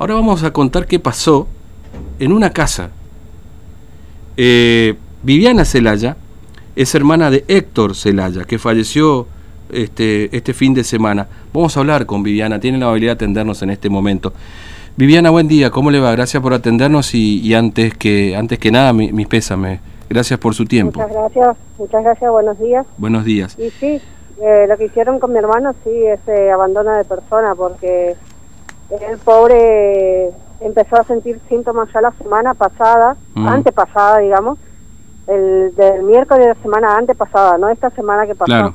Ahora vamos a contar qué pasó en una casa. Eh, Viviana Celaya es hermana de Héctor Celaya, que falleció este, este fin de semana. Vamos a hablar con Viviana, tiene la habilidad de atendernos en este momento. Viviana, buen día, ¿cómo le va? Gracias por atendernos y, antes, que, antes que nada, mis pésames. Gracias por su tiempo. Muchas gracias, muchas gracias, buenos días. Buenos días. Y sí, eh, lo que hicieron con mi hermano sí es eh, abandono de persona porque el pobre empezó a sentir síntomas ya la semana pasada, mm. antepasada, digamos, el del miércoles de la semana antepasada, no esta semana que pasó. Claro.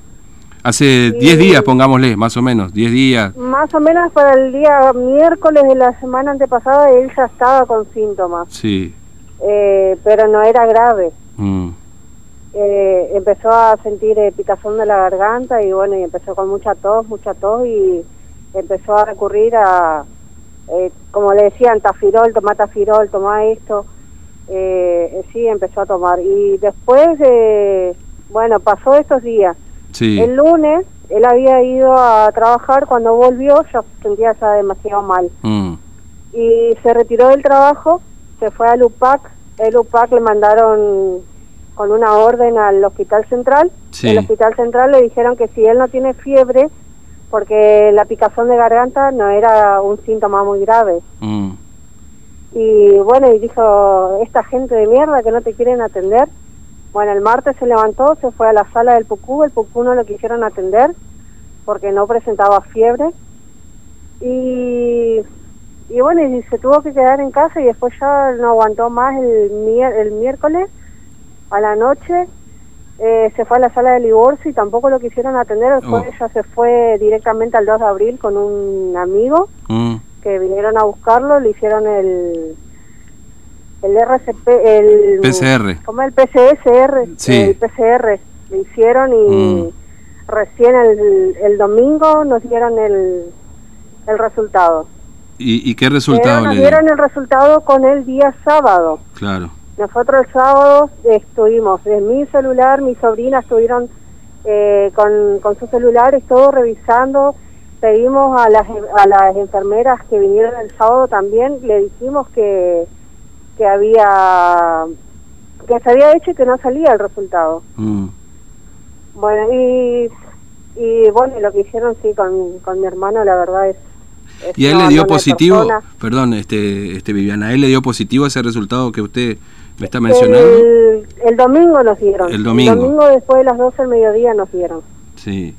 Hace 10 días, pongámosle, más o menos, 10 días. Más o menos para el día miércoles de la semana antepasada él ya estaba con síntomas. Sí. Eh, pero no era grave. Mm. Eh, empezó a sentir eh, picazón de la garganta y bueno, y empezó con mucha tos, mucha tos y empezó a recurrir a, como le decían, tafirol, toma tafirol, toma esto. sí, empezó a tomar. Y después, bueno, pasó estos días el lunes él había ido a trabajar, cuando volvió ya sentía ya demasiado mal. Mm. Y se retiró del trabajo, se fue al UPAC, el UPAC le mandaron con una orden al hospital central. El hospital central le dijeron que si él no tiene fiebre, porque la picazón de garganta no era un síntoma muy grave. Mm. Y bueno, y dijo, esta gente de mierda que no te quieren atender, bueno, el martes se levantó, se fue a la sala del PUCU, el PUCU no lo quisieron atender porque no presentaba fiebre. Y, y bueno, y se tuvo que quedar en casa y después ya no aguantó más el, el miércoles a la noche. Eh, se fue a la sala del divorcio y tampoco lo quisieron atender. Después oh. ya se fue directamente al 2 de abril con un amigo mm. que vinieron a buscarlo, le hicieron el, el RCP, el PCR. Como el PCSR, el PCR lo hicieron y mm. recién el, el, domingo nos dieron el, el resultado. ¿Y, qué resultado nos dieron el resultado con el día sábado. Claro. Nosotros el sábado estuvimos, en mi celular, mi sobrina estuvieron eh, con, con sus celulares todo revisando, pedimos a las, a las enfermeras que vinieron el sábado también, le dijimos que que había que se había hecho y que no salía el resultado. Mm. Bueno, y, y bueno, lo que hicieron sí con, con mi hermano, la verdad es... ¿Y a él le dio positivo? Perdón, este, este Viviana, ¿a él le dio positivo ese resultado que usted me está mencionando? El, el domingo nos dieron. El domingo. El domingo después de las 12 del mediodía nos dieron. Sí.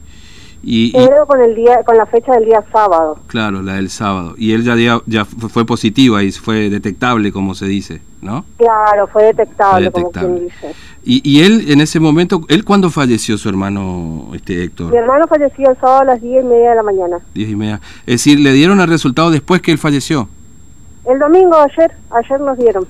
Y, con el día con la fecha del día sábado. Claro, la del sábado. Y él ya, ya fue positiva y fue detectable, como se dice, ¿no? Claro, fue detectable, como quien dice. Y, y él en ese momento, ¿él cuándo falleció su hermano este Héctor? Mi hermano falleció el sábado a las diez y media de la mañana. Diez y media. Es decir, ¿le dieron el resultado después que él falleció? El domingo, ayer, ayer nos dieron.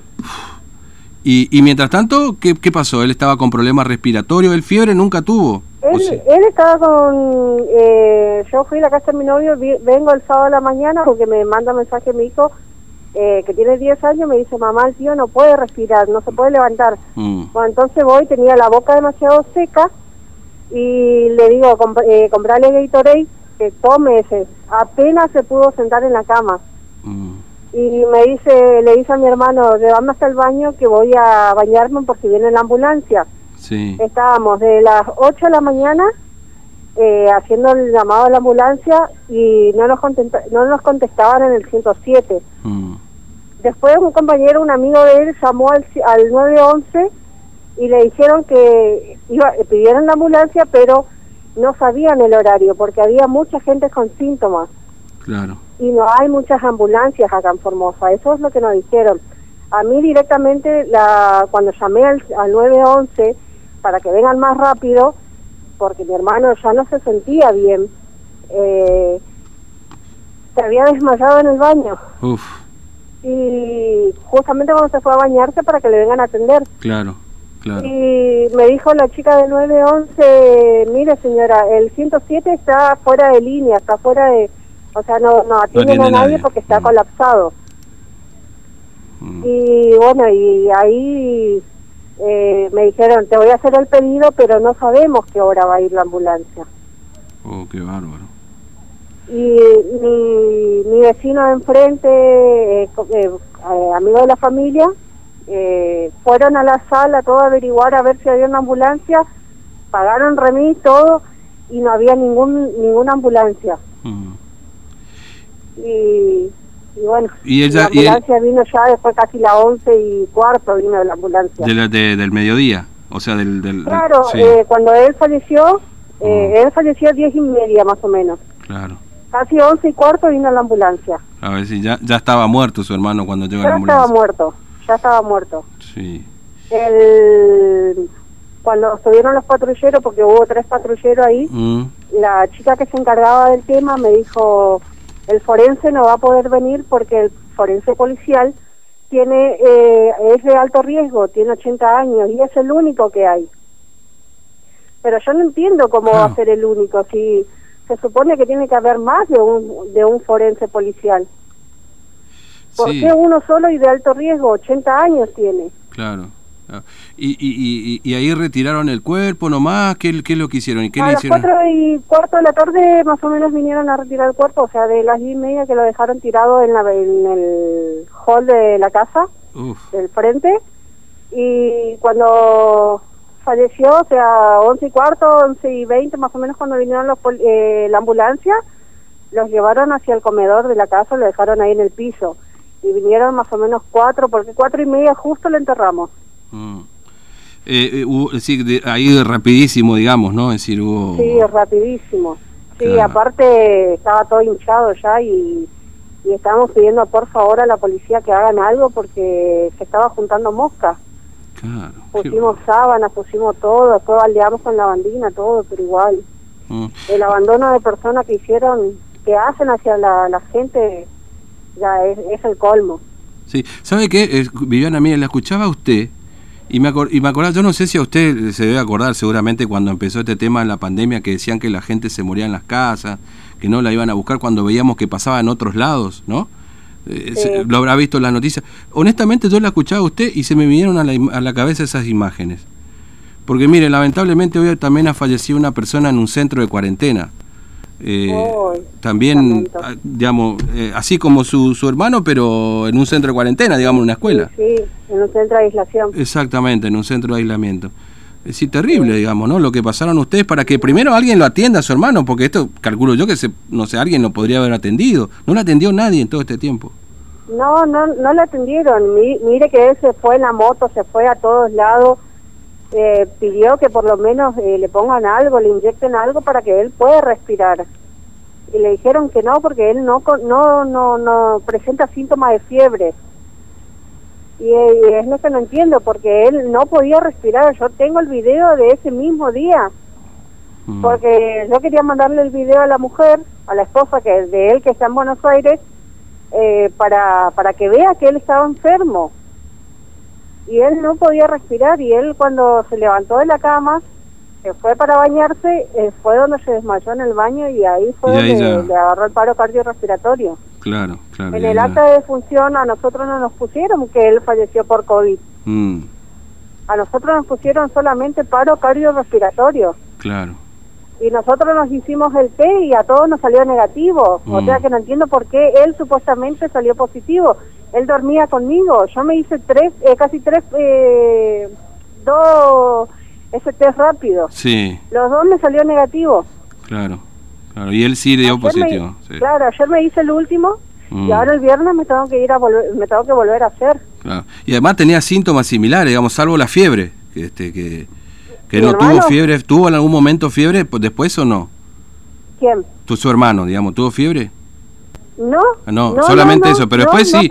Y, y mientras tanto, ¿qué, ¿qué pasó? ¿Él estaba con problemas respiratorios? ¿El fiebre nunca tuvo? Él, estaba con... Eh, yo fui a la casa de mi novio, vengo el sábado a la mañana porque me manda mensaje mi hijo eh, que tiene 10 años, me dice, mamá, el tío no puede respirar, no se puede levantar. Mm. Bueno, entonces voy, tenía la boca demasiado seca y le digo, eh, comprarle Gatorade, que tome ese. Apenas se pudo sentar en la cama. Mm. Y me dice, le dice a mi hermano, llévame hasta el baño que voy a bañarme por si viene la ambulancia. Estábamos de las 8 de la mañana eh, haciendo el llamado a la ambulancia y no nos, no nos contestaban en el 107. Mm. Después un compañero, un amigo de él, llamó al, al 911 y le dijeron que iba, pidieron la ambulancia, pero no sabían el horario porque había mucha gente con síntomas. Claro. Y no hay muchas ambulancias acá en Formosa, eso es lo que nos dijeron. A mí directamente, la cuando llamé al, al 911, para que vengan más rápido, porque mi hermano ya no se sentía bien. Eh, se había desmayado en el baño. Y justamente cuando se fue a bañarse para que le vengan a atender. Claro, claro. Y me dijo la chica del 911, mire señora, el 107 está fuera de línea, está fuera de... O sea, no, no atienden a nadie, porque está mm. colapsado. Mm. Y bueno, y ahí eh, me dijeron, te voy a hacer el pedido, pero no sabemos qué hora va a ir la ambulancia. Oh, qué bárbaro. y mi, mi vecino de enfrente, eh, eh, eh, amigo de la familia, fueron a la sala todo a averiguar a ver si había una ambulancia, pagaron remis, todo, y no había ningún ninguna ambulancia. Y, bueno, la ambulancia vino ya después casi las 11 y cuarto vino la ambulancia. del mediodía, o sea, del... del claro, cuando él falleció, mm. él falleció a 10 y media más o menos. Claro. Casi once y cuarto vino la ambulancia. A ver si ya, ya estaba muerto su hermano cuando llegó la ambulancia. Ya estaba muerto, ya estaba muerto. Sí. El, cuando estuvieron los patrulleros, porque hubo tres patrulleros ahí, mm. la chica que se encargaba del tema me dijo, el forense no va a poder venir porque el forense policial tiene eh, es de alto riesgo, tiene 80 años y es el único que hay. Pero yo no entiendo cómo va a ser el único, si se supone que tiene que haber más de un, de un forense policial. ¿Por qué uno solo y de alto riesgo? 80 años tiene. Claro. ¿Y, y, y, ahí retiraron el cuerpo nomás? ¿Qué, qué es lo que hicieron? ¿Y qué a le hicieron? las cuatro y cuarto de la tarde más o menos vinieron a retirar el cuerpo, o sea, de las diez y media que lo dejaron tirado en, la, en el hall de la casa, del frente, y cuando falleció, o sea, 11 y cuarto, 11 y 20 más o menos cuando vinieron los, eh, la ambulancia, los llevaron hacia el comedor de la casa, lo dejaron ahí en el piso. Y vinieron más o menos cuatro, porque cuatro y media justo lo enterramos. Mm. Eh, eh ahí rapidísimo, digamos, ¿no? Es decir, hubo... Sí, rapidísimo. Sí, aparte estaba todo hinchado ya y, y estábamos pidiendo por favor a la policía que hagan algo porque se estaba juntando moscas. Pusimos sábanas, pusimos todo, después baldeamos con la bandina, todo, pero igual. Mm. El abandono de personas que hicieron, que hacen hacia la, gente, ya es, el colmo. Sí, ¿sabe qué? Viviana, mire, la escuchaba usted y me, y me acordaba, yo no sé si a usted se debe acordar seguramente cuando empezó este tema en la pandemia que decían que la gente se moría en las casas, que no la iban a buscar cuando veíamos que pasaba en otros lados, ¿no? Eh, lo habrá visto en las noticias. Honestamente yo la escuchaba a usted y se me vinieron a la, a la cabeza esas imágenes. Porque mire, lamentablemente hoy también ha fallecido una persona en un centro de cuarentena. Eh, también, ah, digamos, eh, así como su, su hermano, pero en un centro de cuarentena, digamos, en una escuela. Sí, en un centro de aislación. Exactamente, en un centro de aislamiento. Es decir, terrible, digamos, ¿no? Lo que pasaron ustedes para que primero alguien lo atienda a su hermano, porque esto calculo yo que, se, no sé, alguien lo podría haber atendido. No lo atendió nadie en todo este tiempo. No, no, no lo atendieron. mire que él se fue en la moto, se fue a todos lados. Eh, pidió que por lo menos eh, le pongan algo, le inyecten algo para que él pueda respirar. Y le dijeron que no, porque él no, no, no, no presenta síntomas de fiebre. Y, es lo que no entiendo, porque él no podía respirar. Yo tengo el video de ese mismo día, mm. porque yo quería mandarle el video a la mujer, a la esposa que de él que está en Buenos Aires, eh, para, para que vea que él estaba enfermo. Y él no podía respirar y él cuando se levantó de la cama, se fue para bañarse, eh, fue donde se desmayó en el baño y ahí fue donde le agarró el paro cardiorrespiratorio. Claro, claro. En el acta de función a nosotros no nos pusieron que él falleció por COVID. Mm. A nosotros nos pusieron solamente paro cardiorrespiratorio. Claro. Y nosotros nos hicimos el té y a todos nos salió negativo. O sea mm. que no entiendo por qué él supuestamente salió positivo. Él dormía conmigo. Yo me hice tres, eh, casi tres, eh, dos, ese test rápido. Sí. Los dos me salió negativo. Claro. Claro, y él sí dio positivo. Claro, ayer me hice el último y mm. ahora el viernes me tengo que ir a volver, me tengo que volver a hacer. Claro. Y además tenía síntomas similares, digamos, salvo la fiebre, que este que, que no tuvo fiebre, ¿tuvo en algún momento fiebre pues, después o no? ¿Quién? ¿Tu su hermano, digamos, tuvo fiebre? No, ah, no, solamente eso, pero después sí,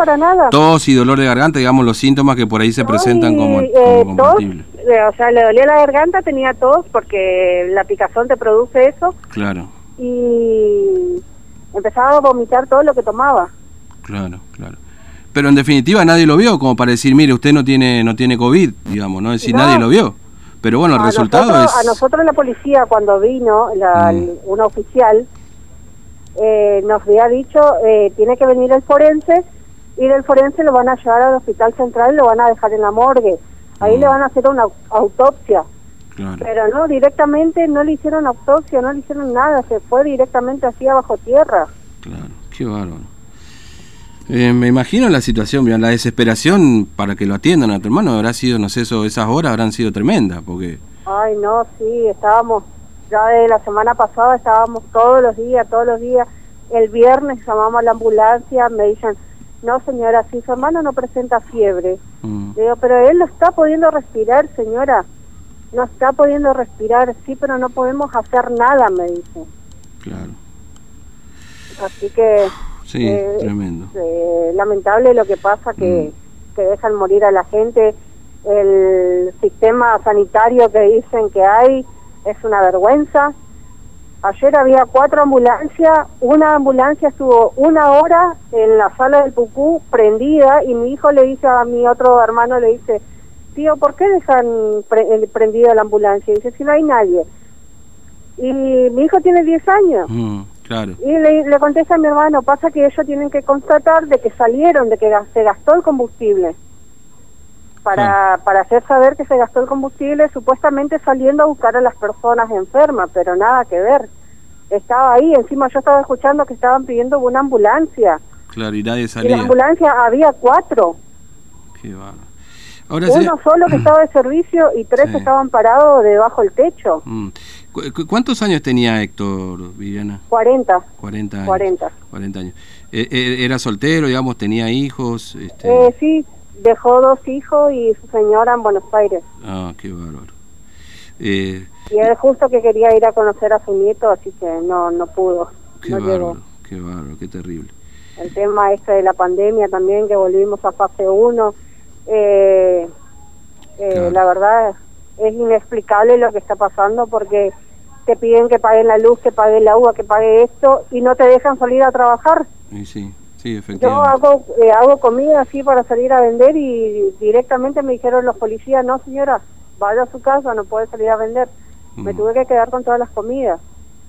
tos y dolor de garganta, digamos, los síntomas que por ahí se presentan como, eh, tos, eh, o sea, le dolía la garganta, tenía tos porque la picazón te produce eso. Claro y empezaba a vomitar todo lo que tomaba. Claro, claro. Pero en definitiva nadie lo vio, como para decir, mire, usted no tiene no tiene COVID, digamos, ¿no? Es decir, nadie lo vio. Pero bueno, el resultado es... A nosotros la policía, cuando vino, la, mm. una oficial, eh, nos había dicho, eh, tiene que venir el forense, y del forense lo van a llevar al hospital central y lo van a dejar en la morgue. Ahí mm. le van a hacer una autopsia. Pero no, directamente no le hicieron autopsia, no le hicieron nada, se fue directamente así abajo tierra. Claro, qué bárbaro. Eh, me imagino la situación, la desesperación para que lo atiendan a tu hermano habrá sido, no sé, eso, esas horas habrán sido tremendas, porque... Ay, no, sí, estábamos, ya de la semana pasada estábamos todos los días, todos los días. El viernes llamamos a la ambulancia, me dicen, no señora, si su hermano no presenta fiebre. Mm. Digo, pero él no está pudiendo respirar, señora. No está pudiendo respirar, sí, pero no podemos hacer nada, me dice. Claro. Así que Sí, eh, tremendo. Eh, lamentable lo que pasa que, mm. que dejan morir a la gente. El sistema sanitario que dicen que hay es una vergüenza. Ayer había cuatro ambulancias, una ambulancia estuvo una hora en la sala del Pucú prendida y mi hijo le dice a mi otro hermano, le dice, tío, ¿por qué dejan prendida la ambulancia? Y dice, si no hay nadie. Y mi hijo tiene 10 años. Mm. Y le, contesta a mi hermano, pasa que ellos tienen que constatar de que salieron, de que se gastó el combustible. Para, para hacer saber que se gastó el combustible, supuestamente saliendo a buscar a las personas enfermas, pero nada que ver. Estaba ahí, encima yo estaba escuchando que estaban pidiendo una ambulancia. Claro, y nadie salía. Y la ambulancia había cuatro. Qué Uno solo que estaba de servicio y tres estaban parados debajo del techo. Mm. ¿Cuántos años tenía Héctor, Viviana? 40. 40 años. 40. 40 años. Eh, eh, ¿Era soltero, digamos, tenía hijos? Este... Eh, sí, dejó dos hijos y su señora en Buenos Aires. Ah, qué bárbaro. Eh, y es justo que quería ir a conocer a su nieto, así que no no pudo. Qué bárbaro, qué bárbaro, qué terrible. El tema este de la pandemia también, que volvimos a fase 1. Eh, La verdad es inexplicable lo que está pasando porque te piden que paguen la luz, que pague el agua, que pague esto y no te dejan salir a trabajar. Sí, sí, sí efectivamente. Yo hago, eh, hago comida así para salir a vender y directamente me dijeron los policías, no señora, vaya a su casa, no puede salir a vender. Me mm. tuve que quedar con todas las comidas.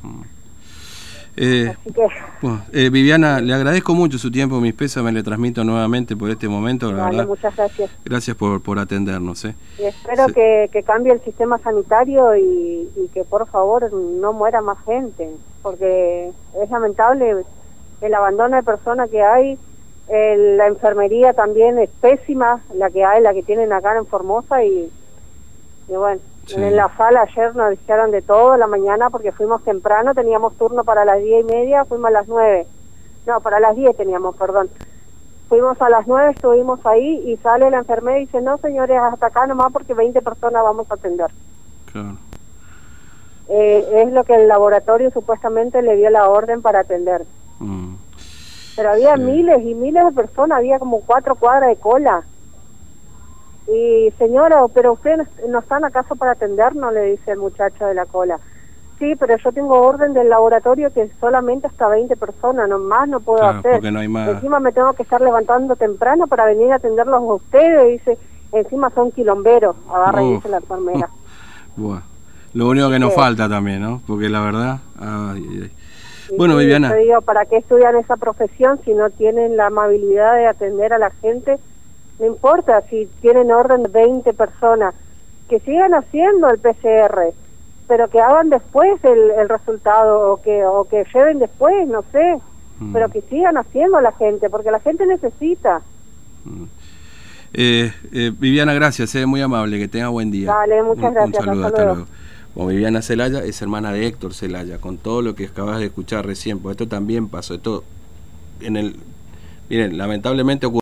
Mm. Eh, eh, Viviana, le agradezco mucho su tiempo, mis pésames le transmito nuevamente por este momento. muchas gracias. Gracias por, por atendernos. Eh. Y espero que, que, cambie el sistema sanitario y, que por favor no muera más gente, porque es lamentable el abandono de personas que hay. la enfermería también es pésima, la que hay, la que tienen acá en Formosa y, y bueno. En la sala ayer nos dijeron de todo la mañana porque fuimos temprano, teníamos turno para las diez y media, fuimos a las nueve. No, para las diez teníamos, perdón. Fuimos a las nueve, estuvimos ahí y sale la enfermera y dice, no señores, hasta acá nomás porque 20 personas vamos a atender. Claro. Eh, es lo que el laboratorio supuestamente le dio la orden para atender. Mm. Pero había miles y miles de personas, había como cuatro cuadras de cola. Y señora, pero ustedes no están acaso para atendernos, le dice el muchacho de la cola. Sí, pero yo tengo orden del laboratorio que solamente hasta 20 personas, no más no puedo hacer. No hay más... Encima me tengo que estar levantando temprano para venir a atenderlos a ustedes, dice, encima son quilomberos, agarra y dice la enfermera. Lo único que nos falta también, ¿no? Porque la verdad... Bueno, Viviana. Te digo, ¿para qué estudian esa profesión si no tienen la amabilidad de atender a la gente? No importa si tienen orden de 20 personas, que sigan haciendo el PCR, pero que hagan después el, el resultado o que, o que lleven después, no sé, mm. pero que sigan haciendo la gente, porque la gente necesita. Mm. Eh, eh, Viviana, gracias, es eh, muy amable, que tenga buen día. Vale, muchas gracias. Un saludo, hasta, luego. Bueno, Viviana Celaya es hermana de Héctor Celaya, con todo lo que acabas de escuchar recién, porque esto también pasó, esto en el, miren, lamentablemente ocurrió